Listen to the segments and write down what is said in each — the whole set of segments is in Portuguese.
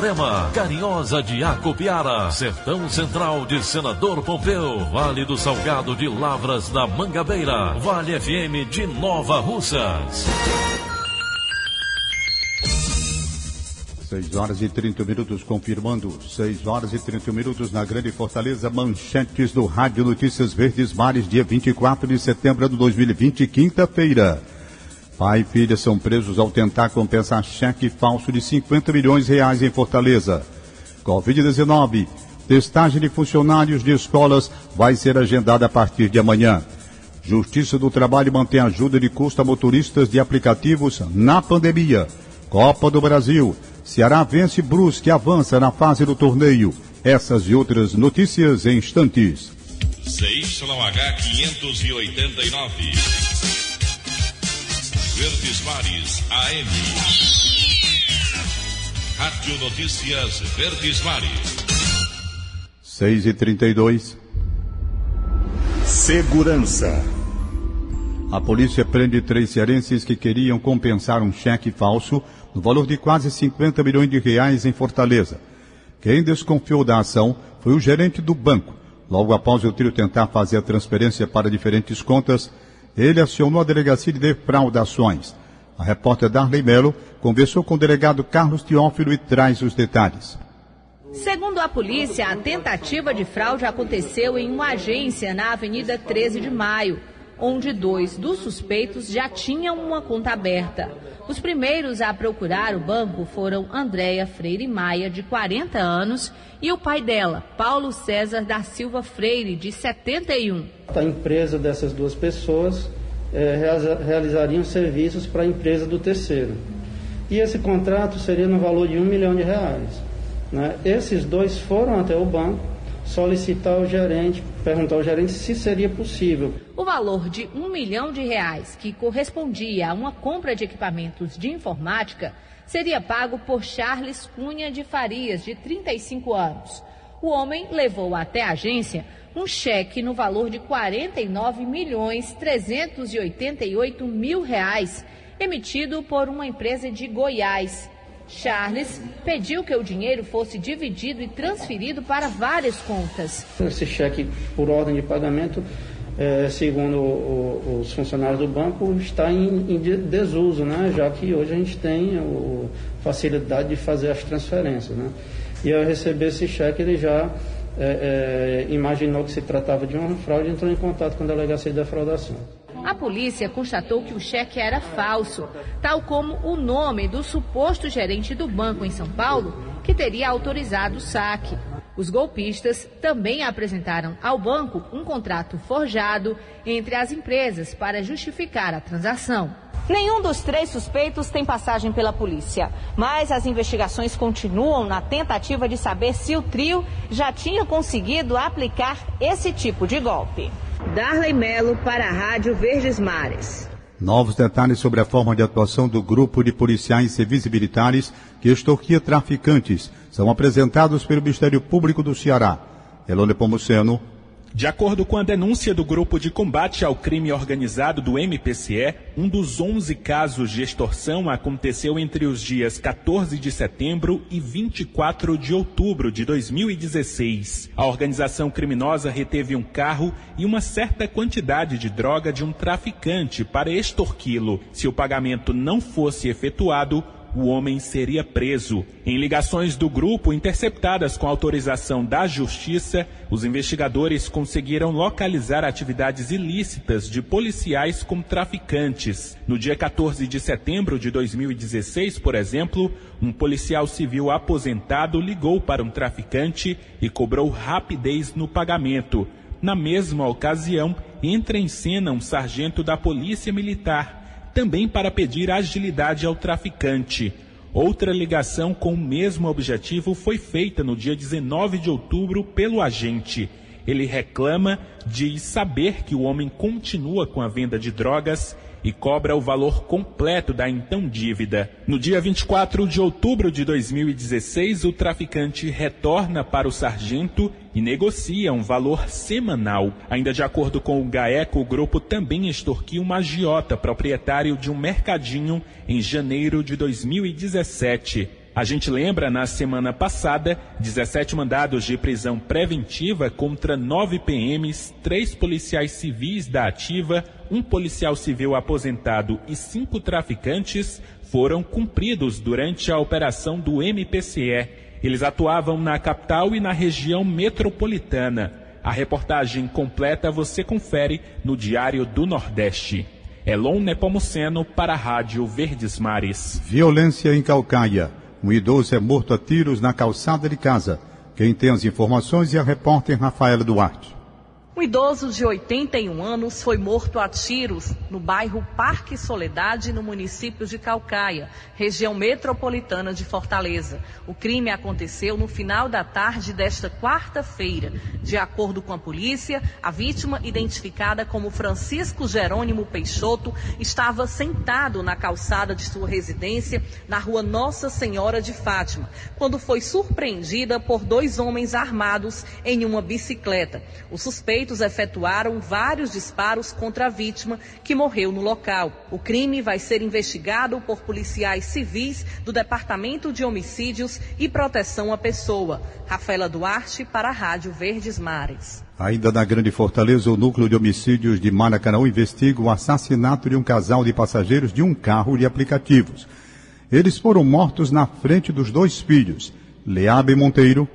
Itarema, Carinhosa de Acopiara, Sertão Central de Senador Pompeu, Vale do Salgado de Lavras da Mangabeira, Vale FM de Nova Russas. 6 horas e 30 minutos, confirmando 6 horas e 30 minutos na Grande Fortaleza, manchetes do Rádio Notícias Verdes Mares, dia 24 de setembro de 2020, quinta-feira. Pai e filha são presos ao tentar compensar cheque falso de 50 milhões de reais em Fortaleza. Covid-19. Testagem de funcionários de escolas vai ser agendada a partir de amanhã. Justiça do Trabalho mantém ajuda de custo a motoristas de aplicativos na pandemia. Copa do Brasil. Ceará vence Brusque e avança na fase do torneio. Essas e outras notícias em instantes. CYH 589. Verdes Mares AM. Rádio Notícias Verdes Mares. 6 e 32 Segurança. A polícia prende três cearenses que queriam compensar um cheque falso no valor de quase 50 milhões de reais em Fortaleza. Quem desconfiou da ação foi o gerente do banco. Logo após o trio tentar fazer a transferência para diferentes contas, ele acionou a delegacia de defraudações. A repórter Darley Mello conversou com o delegado Carlos Teófilo e traz os detalhes. Segundo a polícia, a tentativa de fraude aconteceu em uma agência na Avenida 13 de Maio, onde dois dos suspeitos já tinham uma conta aberta. Os primeiros a procurar o banco foram Andréia Freire Maia, de 40 anos, e o pai dela, Paulo César da Silva Freire, de 71. A empresa dessas duas pessoas é, realizariam serviços para a empresa do terceiro. E esse contrato seria no valor de um milhão de reais. Né? Esses dois foram até o banco solicitar o gerente, perguntar ao gerente se seria possível. O valor de um milhão de reais, que correspondia a uma compra de equipamentos de informática, seria pago por Charles Cunha de Farias, de 35 anos. O homem levou até a agência um cheque no valor de 49 milhões 388 mil reais, emitido por uma empresa de Goiás. Charles pediu que o dinheiro fosse dividido e transferido para várias contas. Esse cheque, por ordem de pagamento, é, segundo o, os funcionários do banco, está em, em, desuso, né? já que hoje a gente tem a facilidade de fazer as transferências. Né? E ao receber esse cheque, ele já é, é, imaginou que se tratava de uma fraude e entrou em contato com a delegacia de defraudação. A polícia constatou que o cheque era falso, tal como o nome do suposto gerente do banco em São Paulo, que teria autorizado o saque. Os golpistas também apresentaram ao banco um contrato forjado entre as empresas para justificar a transação. Nenhum dos três suspeitos tem passagem pela polícia, mas as investigações continuam na tentativa de saber se o trio já tinha conseguido aplicar esse tipo de golpe. Darley Melo para a Rádio Verdes Mares. Novos detalhes sobre a forma de atuação do grupo de policiais civis e militares que extorquia traficantes são apresentados pelo Ministério Público do Ceará. Elone Pomuceno de acordo com a denúncia do Grupo de Combate ao Crime Organizado do MPCE, um dos 11 casos de extorsão aconteceu entre os dias 14 de setembro e 24 de outubro de 2016. A organização criminosa reteve um carro e uma certa quantidade de droga de um traficante para extorquí-lo. Se o pagamento não fosse efetuado, o homem seria preso. Em ligações do grupo interceptadas com autorização da Justiça, os investigadores conseguiram localizar atividades ilícitas de policiais com traficantes. No dia 14 de setembro de 2016, por exemplo, um policial civil aposentado ligou para um traficante e cobrou rapidez no pagamento. Na mesma ocasião, entra em cena um sargento da Polícia Militar, também para pedir agilidade ao traficante. Outra ligação com o mesmo objetivo foi feita no dia 19 de outubro pelo agente. Ele reclama de saber que o homem continua com a venda de drogas e cobra o valor completo da então dívida. No dia 24 de outubro de 2016, o traficante retorna para o sargento e negocia um valor semanal. Ainda de acordo com o GAECO, o grupo também extorquiu um agiota proprietário de um mercadinho em janeiro de 2017. A gente lembra, na semana passada, 17 mandados de prisão preventiva contra 9 PMs, 3 policiais civis da ativa, um policial civil aposentado e 5 traficantes foram cumpridos durante a operação do MPCE. Eles atuavam na capital e na região metropolitana. A reportagem completa você confere no Diário do Nordeste. Elon Nepomuceno para a Rádio Verdes Mares. Violência em Calcaia. Um idoso é morto a tiros na calçada de casa. Quem tem as informações é a repórter Rafaela Duarte. Um idoso de 81 anos foi morto a tiros no bairro Parque Soledade, no município de Calcaia, região metropolitana de Fortaleza. O crime aconteceu no final da tarde desta quarta-feira. De acordo com a polícia, a vítima, identificada como Francisco Jerônimo Peixoto, estava sentado na calçada de sua residência, na rua Nossa Senhora de Fátima, quando foi surpreendida por dois homens armados em uma bicicleta. O suspeito suspeitos efetuaram vários disparos contra a vítima, que morreu no local. O crime vai ser investigado por policiais civis do Departamento de Homicídios e Proteção à Pessoa. Rafaela Duarte, para a Rádio Verdes Mares. Ainda na Grande Fortaleza, o núcleo de homicídios de Maracanã investiga o assassinato de um casal de passageiros de um carro de aplicativos. Eles foram mortos na frente dos dois filhos, Leabe Monteiro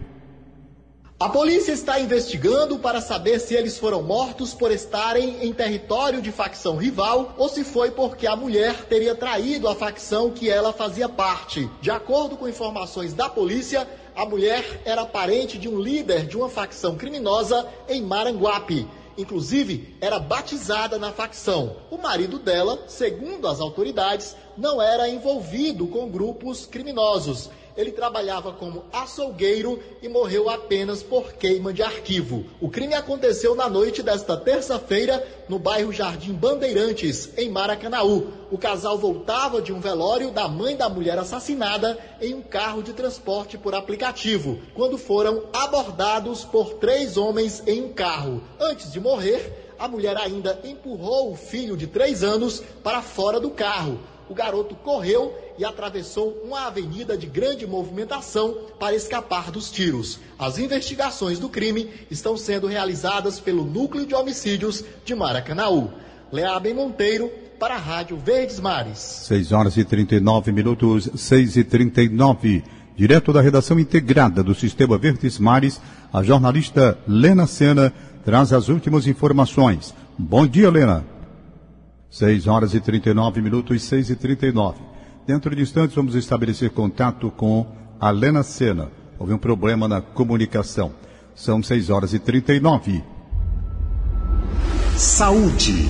a polícia está investigando para saber se eles foram mortos por estarem em território de facção rival ou se foi porque a mulher teria traído a facção que ela fazia parte. De acordo com informações da polícia, a mulher era parente de um líder de uma facção criminosa em Maranguape. Inclusive, era batizada na facção. O marido dela, segundo as autoridades, não era envolvido com grupos criminosos ele trabalhava como açougueiro e morreu apenas por queima de arquivo. O crime aconteceu na noite desta terça-feira no bairro Jardim Bandeirantes, em Maracanaú. O casal voltava de um velório da mãe da mulher assassinada em um carro de transporte por aplicativo, quando foram abordados por três homens em um carro. Antes de morrer, a mulher ainda empurrou o filho de três anos para fora do carro. O garoto correu e atravessou uma avenida de grande movimentação para escapar dos tiros. As investigações do crime estão sendo realizadas pelo Núcleo de Homicídios de Maracanaú. Leabem Monteiro, para a Rádio Verdes Mares. 6 horas e 39 minutos, 6 e 39. Direto da redação integrada do Sistema Verdes Mares, a jornalista Lena Sena traz as últimas informações. Bom dia, Lena. 6 horas e 39 minutos, 6 e 39. Dentro de instantes vamos estabelecer contato com a Lena Sena. Houve um problema na comunicação. São 6 horas e 39. Saúde.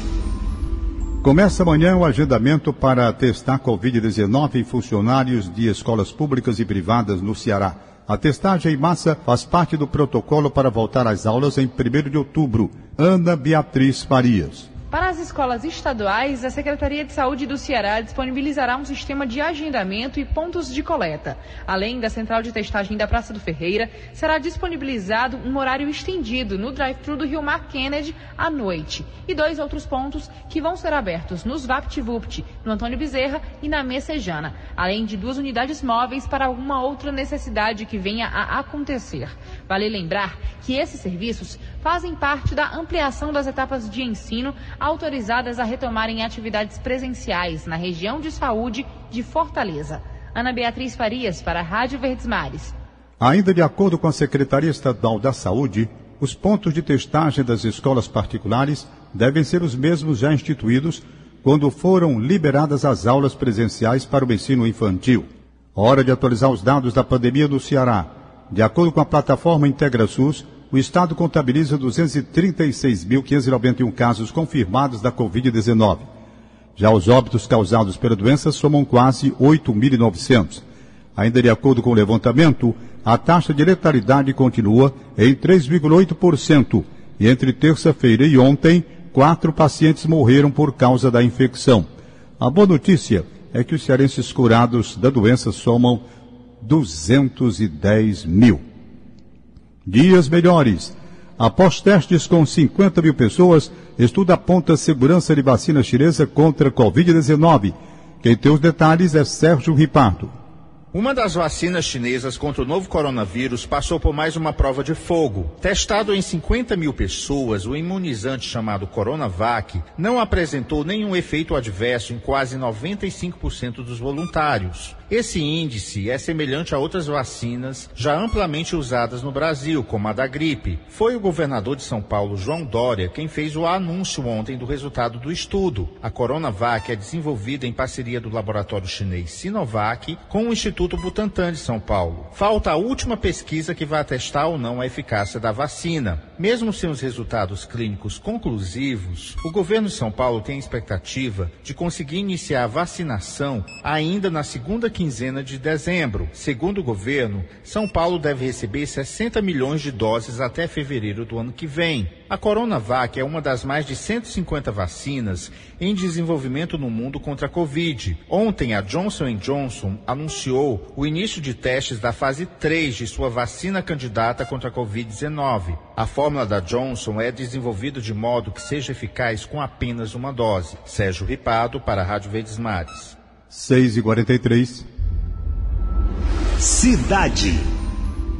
Começa amanhã o agendamento para testar Covid-19 em funcionários de escolas públicas e privadas no Ceará. A testagem em massa faz parte do protocolo para voltar às aulas em 1 de outubro. Ana Beatriz Farias. Para as escolas estaduais, a Secretaria de Saúde do Ceará disponibilizará um sistema de agendamento e pontos de coleta. Além da central de testagem da Praça do Ferreira, será disponibilizado um horário estendido no drive-thru do Rio Mar Kennedy à noite. E dois outros pontos que vão ser abertos nos VaptVupt, no Antônio Bezerra e na Messejana, além de duas unidades móveis para alguma outra necessidade que venha a acontecer. Vale lembrar que esses serviços fazem parte da ampliação das etapas de ensino autorizadas a retomarem atividades presenciais na região de saúde de Fortaleza. Ana Beatriz Farias, para a Rádio Verdes Mares. Ainda de acordo com a Secretaria Estadual da Saúde, os pontos de testagem das escolas particulares devem ser os mesmos já instituídos quando foram liberadas as aulas presenciais para o ensino infantil. Hora de atualizar os dados da pandemia no Ceará. De acordo com a plataforma IntegraSUS, o Estado contabiliza 236.591 casos confirmados da Covid-19. Já os óbitos causados pela doença somam quase 8.900. Ainda de acordo com o levantamento, a taxa de letalidade continua em 3,8%. E entre terça-feira e ontem, quatro pacientes morreram por causa da infecção. A boa notícia é que os cearenses curados da doença somam 210 mil. Dias melhores. Após testes com 50 mil pessoas, estudo aponta segurança de vacina chinesa contra Covid-19. Quem tem os detalhes é Sérgio Ripardo. Uma das vacinas chinesas contra o novo coronavírus passou por mais uma prova de fogo. Testado em 50 mil pessoas, o imunizante chamado Coronavac não apresentou nenhum efeito adverso em quase 95% dos voluntários. Esse índice é semelhante a outras vacinas já amplamente usadas no Brasil, como a da gripe. Foi o governador de São Paulo, João Dória, quem fez o anúncio ontem do resultado do estudo. A Coronavac é desenvolvida em parceria do laboratório chinês Sinovac com o Instituto Butantan de São Paulo. Falta a última pesquisa que vai atestar ou não a eficácia da vacina. Mesmo sem os resultados clínicos conclusivos, o governo de São Paulo tem expectativa de conseguir iniciar a vacinação ainda na segunda quinzena de dezembro. Segundo o governo, São Paulo deve receber 60 milhões de doses até fevereiro do ano que vem. A Coronavac é uma das mais de 150 vacinas em desenvolvimento no mundo contra a Covid. Ontem, a Johnson Johnson anunciou o início de testes da fase 3 de sua vacina candidata contra a Covid-19. A fórmula da Johnson é desenvolvida de modo que seja eficaz com apenas uma dose. Sérgio Ripado, para a Rádio Verdes Mares. 6 e 43 Cidade.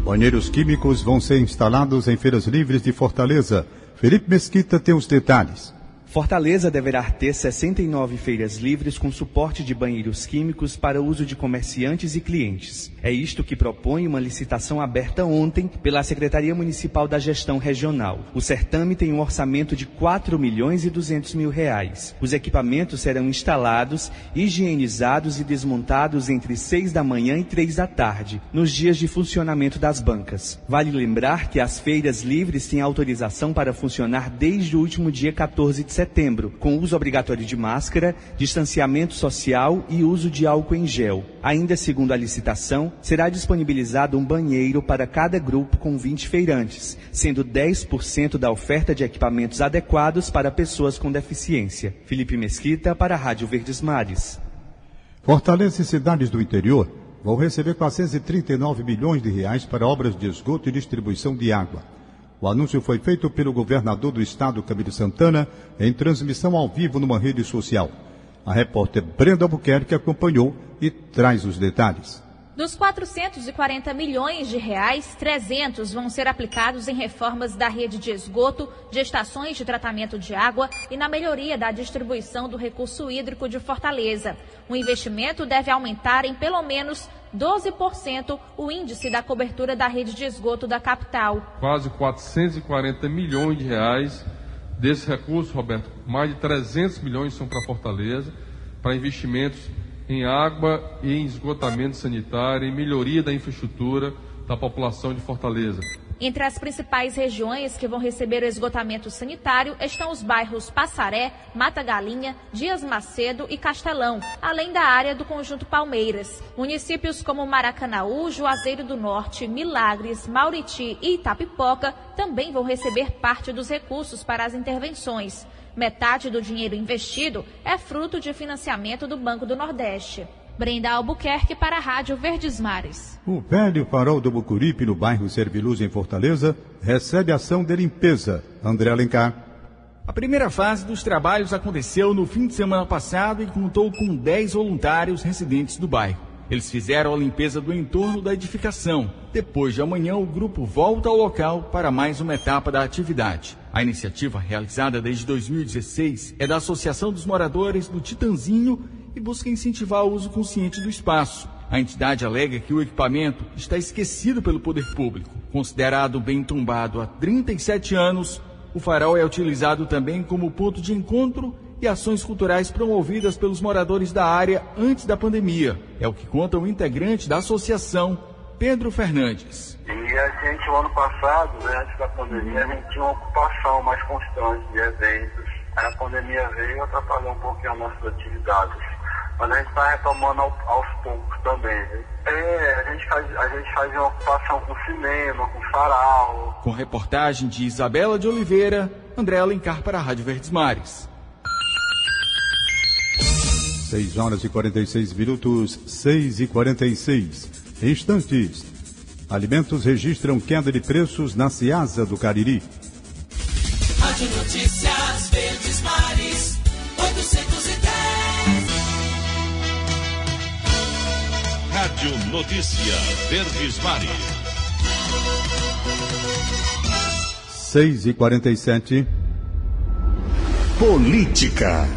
Banheiros químicos vão ser instalados em feiras livres de Fortaleza. Felipe Mesquita tem os detalhes. Fortaleza deverá ter 69 feiras livres com suporte de banheiros químicos para uso de comerciantes e clientes. É isto que propõe uma licitação aberta ontem pela Secretaria Municipal da Gestão Regional. O certame tem um orçamento de 4 milhões e 200 mil reais. Os equipamentos serão instalados, higienizados e desmontados entre 6 da manhã e 3 da tarde, nos dias de funcionamento das bancas. Vale lembrar que as feiras livres têm autorização para funcionar desde o último dia 14 de setembro, com uso obrigatório de máscara, distanciamento social e uso de álcool em gel. Ainda segundo a licitação, será disponibilizado um banheiro para cada grupo com 20 feirantes, sendo 10% da oferta de equipamentos adequados para pessoas com deficiência. Felipe Mesquita para a Rádio Verdes Mares. Fortaleza e cidades do interior vão receber 439 milhões de reais para obras de esgoto e distribuição de água. O anúncio foi feito pelo governador do estado, Camilo Santana, em transmissão ao vivo numa rede social. A repórter Brenda Albuquerque acompanhou e traz os detalhes. Dos 440 milhões de reais, 300 vão ser aplicados em reformas da rede de esgoto, de estações de tratamento de água e na melhoria da distribuição do recurso hídrico de Fortaleza. O investimento deve aumentar em pelo menos 12% o índice da cobertura da rede de esgoto da capital. Quase 440 milhões de reais desse recurso, Roberto, mais de 300 milhões são para Fortaleza, para investimentos em água e em esgotamento sanitário, em melhoria da infraestrutura da população de Fortaleza. Entre as principais regiões que vão receber o esgotamento sanitário estão os bairros Passaré, Mata Galinha, Dias Macedo e Castelão, além da área do Conjunto Palmeiras. Municípios como Maracanaú, Juazeiro do Norte, Milagres, Mauriti e Itapipoca também vão receber parte dos recursos para as intervenções. Metade do dinheiro investido é fruto de financiamento do Banco do Nordeste. Brenda Albuquerque para a Rádio Verdes Mares. O velho farol do Bucuripe, no bairro Serviluz, em Fortaleza, recebe ação de limpeza. André Alencar. A primeira fase dos trabalhos aconteceu no fim de semana passado e contou com 10 voluntários residentes do bairro. Eles fizeram a limpeza do entorno da edificação. Depois de amanhã, o grupo volta ao local para mais uma etapa da atividade. A iniciativa, realizada desde 2016, é da Associação dos Moradores do Titanzinho e busca incentivar o uso consciente do espaço. A entidade alega que o equipamento está esquecido pelo poder público. Considerado bem tombado há 37 anos, o farol é utilizado também como ponto de encontro e ações culturais promovidas pelos moradores da área antes da pandemia. É o que conta o integrante da associação, Pedro Fernandes. E a gente, o ano passado, né, antes da pandemia, a gente tinha uma ocupação mais constante de eventos. A pandemia veio atrapalhou um pouquinho as nossas atividades. Mas a gente está retomando ao, aos poucos também. Né? É, a gente, faz, a gente faz uma ocupação com cinema, com farol. Com reportagem de Isabela de Oliveira, André Alencar para a Rádio Verdes Mares. 6 horas e 46 minutos, 6 e 46. Instantes. Alimentos registram queda de preços na Ciasa do Cariri. Rádio Notícias Rádio Notícia Verdes Mares. 6 e 47. Política.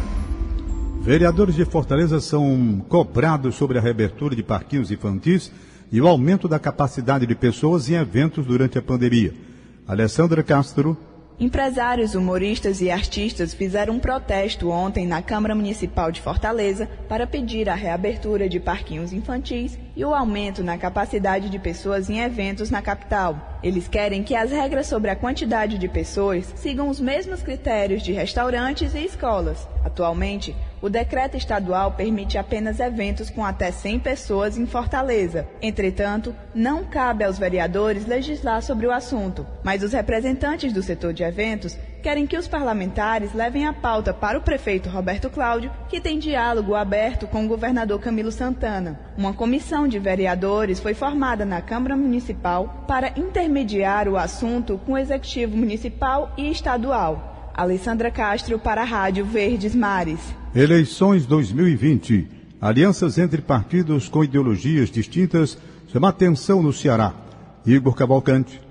Vereadores de Fortaleza são cobrados sobre a reabertura de parquinhos infantis e o aumento da capacidade de pessoas em eventos durante a pandemia. Alessandra Castro. Empresários, humoristas e artistas fizeram um protesto ontem na Câmara Municipal de Fortaleza para pedir a reabertura de parquinhos infantis e o aumento na capacidade de pessoas em eventos na capital. Eles querem que as regras sobre a quantidade de pessoas sigam os mesmos critérios de restaurantes e escolas. Atualmente, o decreto estadual permite apenas eventos com até 100 pessoas em Fortaleza. Entretanto, não cabe aos vereadores legislar sobre o assunto, mas os representantes do setor de eventos querem que os parlamentares levem a pauta para o prefeito Roberto Cláudio, que tem diálogo aberto com o governador Camilo Santana. Uma comissão de vereadores foi formada na Câmara Municipal para intermediar o assunto com o executivo municipal e estadual. Alessandra Castro para a Rádio Verdes Mares. Eleições 2020. Alianças entre partidos com ideologias distintas chama atenção no Ceará. Igor Cavalcante.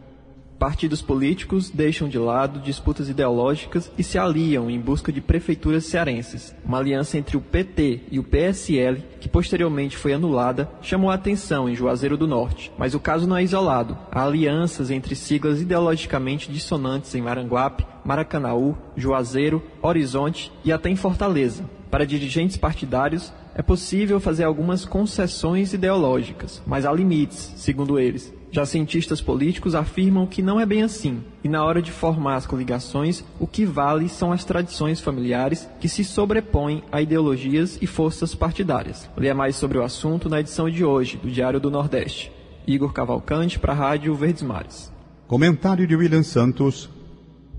Partidos políticos deixam de lado disputas ideológicas e se aliam em busca de prefeituras cearenses. Uma aliança entre o PT e o PSL, que posteriormente foi anulada, chamou a atenção em Juazeiro do Norte. Mas o caso não é isolado. Há alianças entre siglas ideologicamente dissonantes em Maranguape, Maracanaú, Juazeiro, Horizonte e até em Fortaleza. Para dirigentes partidários, é possível fazer algumas concessões ideológicas, mas há limites, segundo eles. Já cientistas políticos afirmam que não é bem assim, e na hora de formar as coligações, o que vale são as tradições familiares que se sobrepõem a ideologias e forças partidárias. Leia mais sobre o assunto na edição de hoje do Diário do Nordeste. Igor Cavalcante para a Rádio Verdes Mares. Comentário de William Santos.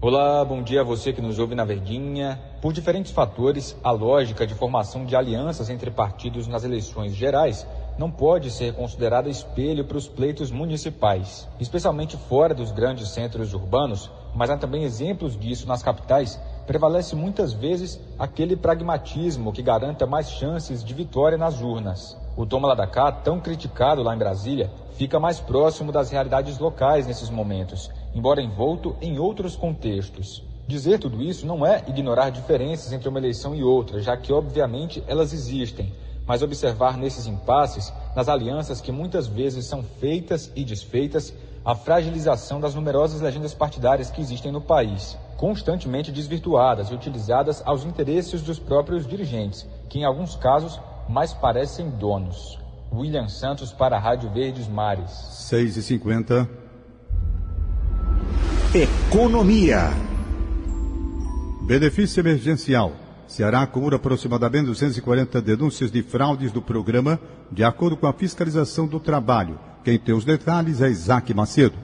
Olá, bom dia a você que nos ouve na Verdinha. Por diferentes fatores, a lógica de formação de alianças entre partidos nas eleições gerais não pode ser considerada espelho para os pleitos municipais, especialmente fora dos grandes centros urbanos, mas há também exemplos disso nas capitais. Prevalece muitas vezes aquele pragmatismo que garanta mais chances de vitória nas urnas. O toma lá da cá, tão criticado lá em Brasília, fica mais próximo das realidades locais nesses momentos, embora envolto em outros contextos. Dizer tudo isso não é ignorar diferenças entre uma eleição e outra, já que obviamente elas existem mas observar nesses impasses, nas alianças que muitas vezes são feitas e desfeitas, a fragilização das numerosas legendas partidárias que existem no país, constantemente desvirtuadas e utilizadas aos interesses dos próprios dirigentes, que em alguns casos mais parecem donos. William Santos para a Rádio Verdes Mares. 6 e 50 Economia. Benefício emergencial. Ceará acumula aproximadamente 240 denúncias de fraudes do programa, de acordo com a fiscalização do trabalho. Quem tem os detalhes é Isaac Macedo.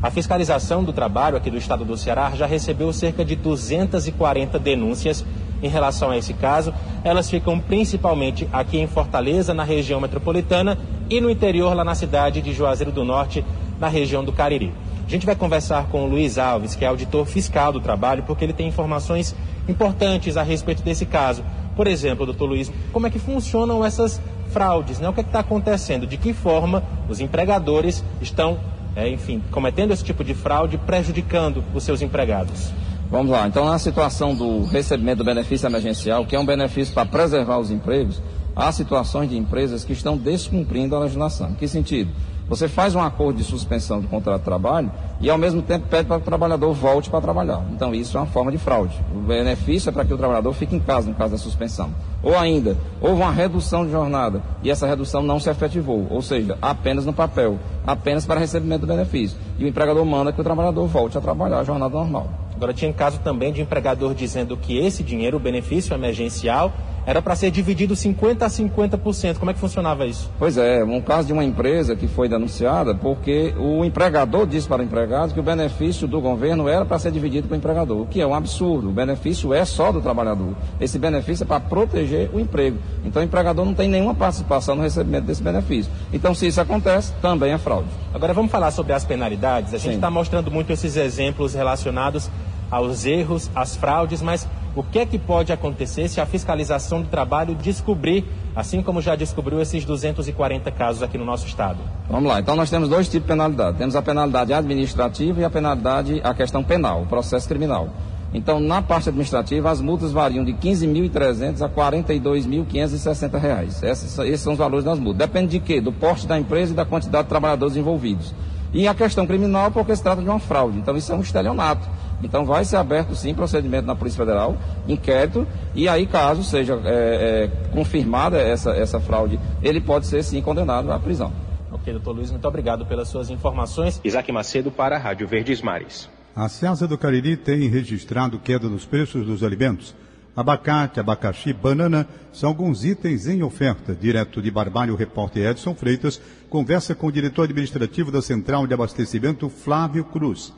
A fiscalização do trabalho aqui do estado do Ceará já recebeu cerca de 240 denúncias em relação a esse caso. Elas ficam principalmente aqui em Fortaleza, na região metropolitana, e no interior, lá na cidade de Juazeiro do Norte, na região do Cariri. A gente vai conversar com o Luiz Alves, que é auditor fiscal do trabalho, porque ele tem informações importantes a respeito desse caso. Por exemplo, doutor Luiz, como é que funcionam essas fraudes? Né? O que é está acontecendo? De que forma os empregadores estão, é, enfim, cometendo esse tipo de fraude, prejudicando os seus empregados? Vamos lá. Então, na situação do recebimento do benefício emergencial, que é um benefício para preservar os empregos, há situações de empresas que estão descumprindo a legislação. Que sentido? Você faz um acordo de suspensão do contrato de trabalho e, ao mesmo tempo, pede para que o trabalhador volte para trabalhar. Então, isso é uma forma de fraude. O benefício é para que o trabalhador fique em casa, no caso da suspensão. Ou ainda, houve uma redução de jornada e essa redução não se efetivou, ou seja, apenas no papel, apenas para recebimento do benefício. E o empregador manda que o trabalhador volte a trabalhar a jornada normal. Agora, tinha caso também de empregador dizendo que esse dinheiro, o benefício emergencial, era para ser dividido 50% a 50%. Como é que funcionava isso? Pois é, um caso de uma empresa que foi denunciada porque o empregador disse para o empregado que o benefício do governo era para ser dividido com o empregador, o que é um absurdo. O benefício é só do trabalhador. Esse benefício é para proteger o emprego. Então o empregador não tem nenhuma participação no recebimento desse benefício. Então, se isso acontece, também é fraude. Agora vamos falar sobre as penalidades. A gente está mostrando muito esses exemplos relacionados aos erros, às fraudes, mas o que é que pode acontecer se a fiscalização do trabalho descobrir, assim como já descobriu esses 240 casos aqui no nosso estado? Vamos lá, então nós temos dois tipos de penalidade. Temos a penalidade administrativa e a penalidade, a questão penal, o processo criminal. Então, na parte administrativa, as multas variam de R$ 15.300 a 42.560 reais. Esses, esses são os valores das multas. Depende de quê? Do porte da empresa e da quantidade de trabalhadores envolvidos. E a questão criminal, porque se trata de uma fraude. Então, isso é um estelionato. Então vai ser aberto sim procedimento na Polícia Federal, inquérito, e aí caso seja é, é, confirmada essa, essa fraude, ele pode ser sim condenado à prisão. Ok, doutor Luiz, muito obrigado pelas suas informações. Isaac Macedo para a Rádio Verdes Mares. A Ceasa do Cariri tem registrado queda nos preços dos alimentos. Abacate, abacaxi, banana são alguns itens em oferta. Direto de Barbalho, o repórter Edson Freitas conversa com o diretor administrativo da Central de Abastecimento, Flávio Cruz.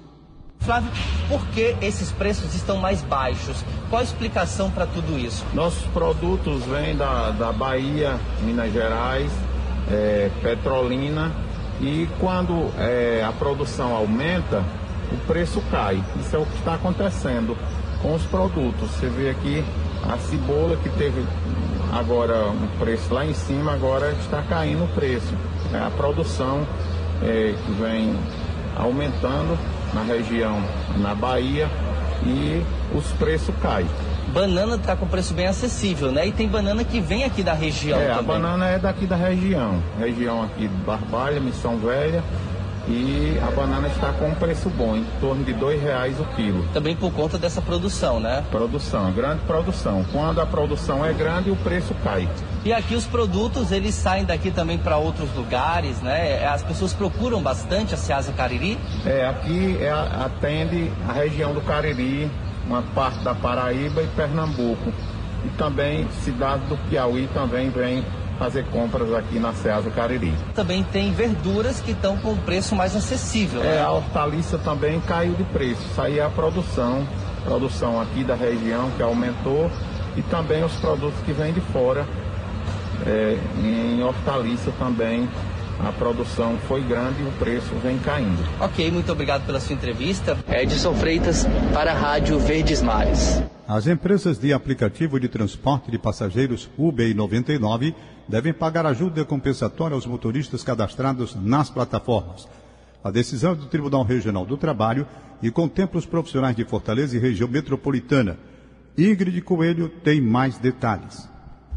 Flávio, por que esses preços estão mais baixos? Qual a explicação para tudo isso? Nossos produtos vêm da, da Bahia, Minas Gerais, é, Petrolina e quando é, a produção aumenta, o preço cai. Isso é o que está acontecendo com os produtos. Você vê aqui a cebola que teve agora um preço lá em cima, agora está caindo o preço. É a produção é, que vem aumentando na região, na Bahia, e os preços caem. Banana está com preço bem acessível, né? E tem banana que vem aqui da região é, também. a banana é daqui da região. Região aqui de Barbalha, Missão Velha. E a banana está com um preço bom, em torno de dois reais o quilo. Também por conta dessa produção, né? Produção, grande produção. Quando a produção é grande, o preço cai. E aqui os produtos, eles saem daqui também para outros lugares, né? As pessoas procuram bastante a Ceasa Cariri? É, aqui é, atende a região do Cariri, uma parte da Paraíba e Pernambuco. E também cidade do Piauí também vem fazer compras aqui na Ceasa Cariri. Também tem verduras que estão com preço mais acessível. É, né? a hortaliça também caiu de preço. Isso aí é a produção, produção aqui da região que aumentou e também os produtos que vêm de fora. É, em hortaliça também a produção foi grande e o preço vem caindo. Ok, muito obrigado pela sua entrevista. Edson Freitas para a Rádio Verdes Mares. As empresas de aplicativo de transporte de passageiros Uber e 99 devem pagar ajuda compensatória aos motoristas cadastrados nas plataformas. A decisão é do Tribunal Regional do Trabalho e contempla os profissionais de Fortaleza e região metropolitana. Ingrid Coelho tem mais detalhes.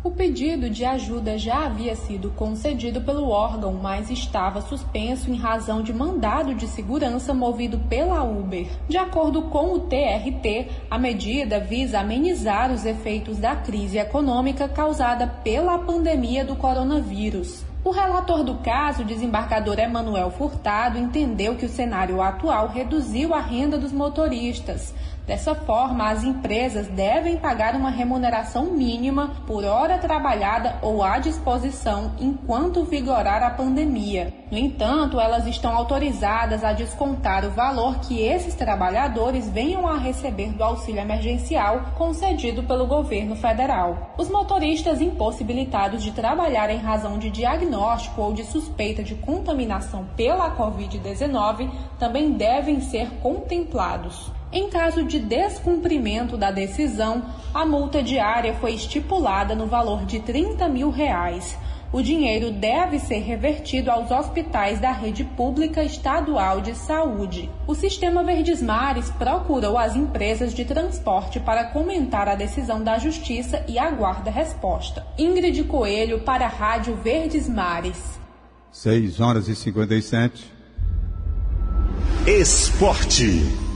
O pedido de ajuda já havia sido concedido pelo órgão, mas estava suspenso em razão de mandado de segurança movido pela Uber. De acordo com o TRT, a medida visa amenizar os efeitos da crise econômica causada pela pandemia do coronavírus. O relator do caso, desembargador Emanuel Furtado, entendeu que o cenário atual reduziu a renda dos motoristas. Dessa forma, as empresas devem pagar uma remuneração mínima por hora trabalhada ou à disposição enquanto vigorar a pandemia. No entanto, elas estão autorizadas a descontar o valor que esses trabalhadores venham a receber do auxílio emergencial concedido pelo governo federal. Os motoristas impossibilitados de trabalhar em razão de diagnóstico ou de suspeita de contaminação pela Covid-19 também devem ser contemplados. Em caso de descumprimento da decisão, a multa diária foi estipulada no valor de 30 mil reais. O dinheiro deve ser revertido aos hospitais da rede pública estadual de saúde. O Sistema Verdes Mares procurou as empresas de transporte para comentar a decisão da Justiça e aguarda resposta. Ingrid Coelho para a Rádio Verdes Mares. 6 horas e 57. Esporte.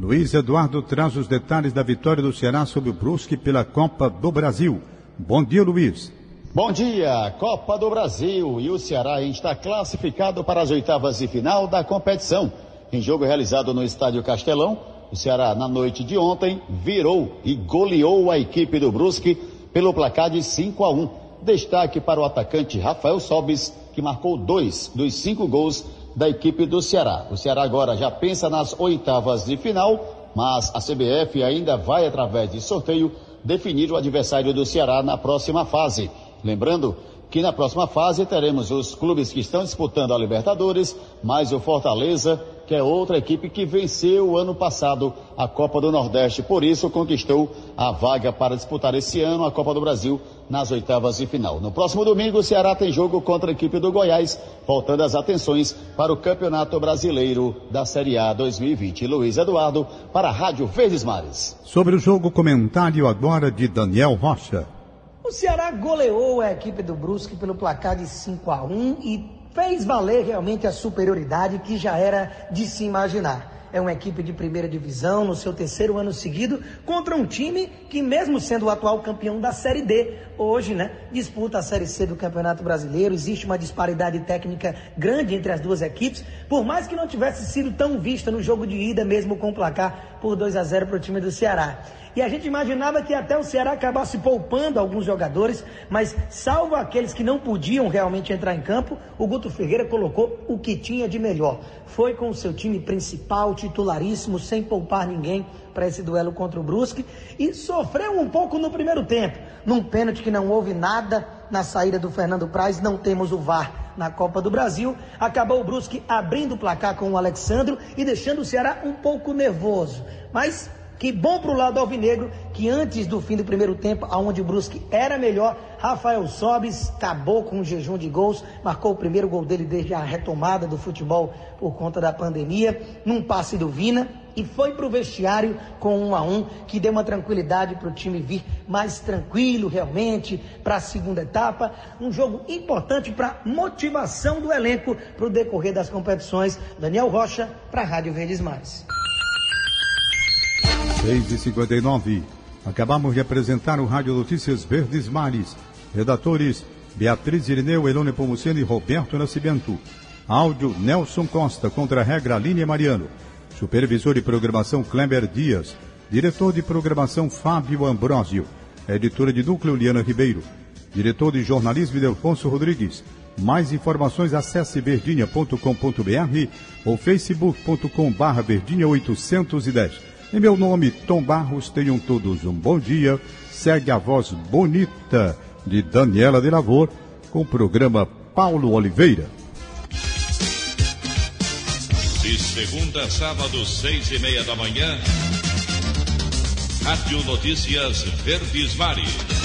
Luiz Eduardo traz os detalhes da vitória do Ceará sobre o Brusque pela Copa do Brasil. Bom dia, Luiz. Bom dia, Copa do Brasil. E o Ceará está classificado para as oitavas de final da competição. Em jogo realizado no Estádio Castelão, o Ceará, na noite de ontem, virou e goleou a equipe do Brusque pelo placar de 5 a 1. Destaque para o atacante Rafael Sobis, que marcou dois dos cinco gols da equipe do Ceará. O Ceará agora já pensa nas oitavas de final, mas a CBF ainda vai, através de sorteio, definir o adversário do Ceará na próxima fase. Lembrando que na próxima fase teremos os clubes que estão disputando a Libertadores, mais o Fortaleza, que é outra equipe que venceu o ano passado a Copa do Nordeste, por isso conquistou a vaga para disputar esse ano a Copa do Brasil nas oitavas de final. No próximo domingo, o Ceará tem jogo contra a equipe do Goiás, voltando as atenções para o Campeonato Brasileiro da Série A 2020. Luiz Eduardo, para a Rádio Verdes Mares. Sobre o jogo, comentário agora de Daniel Rocha. O Ceará goleou a equipe do Brusque pelo placar de 5 a 1 e fez valer realmente a superioridade que já era de se imaginar. É uma equipe de primeira divisão no seu terceiro ano seguido contra um time que, mesmo sendo o atual campeão da Série D, hoje, né, disputa a Série C do Campeonato Brasileiro. Existe uma disparidade técnica grande entre as duas equipes, por mais que não tivesse sido tão vista no jogo de ida, mesmo com o placar por 2 a 0 para o time do Ceará. E a gente imaginava que até o Ceará acabasse poupando alguns jogadores, mas salvo aqueles que não podiam realmente entrar em campo, o Guto Ferreira colocou o que tinha de melhor. Foi com o seu time principal, titularíssimo, sem poupar ninguém para esse duelo contra o Brusque e sofreu um pouco no primeiro tempo, num pênalti que não houve nada na saída do Fernando Praz, não temos o VAR na Copa do Brasil. Acabou o Brusque abrindo o placar com o Alexandro e deixando o Ceará um pouco nervoso. Mas que bom para o lado alvinegro, que antes do fim do primeiro tempo, aonde o Brusque era melhor, Rafael Sobis acabou com um jejum de gols, marcou o primeiro gol dele desde a retomada do futebol por conta da pandemia, num passe do Vina, e foi para o vestiário com um a um, que deu uma tranquilidade para o time vir mais tranquilo realmente para a segunda etapa. Um jogo importante para motivação do elenco para o decorrer das competições. Daniel Rocha, para a Rádio Verdes Mais. 6 e 59 Acabamos de apresentar o Rádio Notícias Verdes Mares. Redatores Beatriz Irineu, Elone Pomuceno e Roberto Nascimento. Áudio Nelson Costa, contra a regra Aline Mariano. Supervisor de programação Kleber Dias. Diretor de programação Fábio Ambrósio. Editora de núcleo Liana Ribeiro. Diretor de jornalismo Delfonso Rodrigues. Mais informações acesse verdinha.com.br ou facebook.com barra verdinha 810. Em meu nome, Tom Barros, tenham todos um bom dia. Segue a voz bonita de Daniela de Lavor com o programa Paulo Oliveira. De segunda a sábado, seis e meia da manhã, Rádio Notícias Verdes Mares.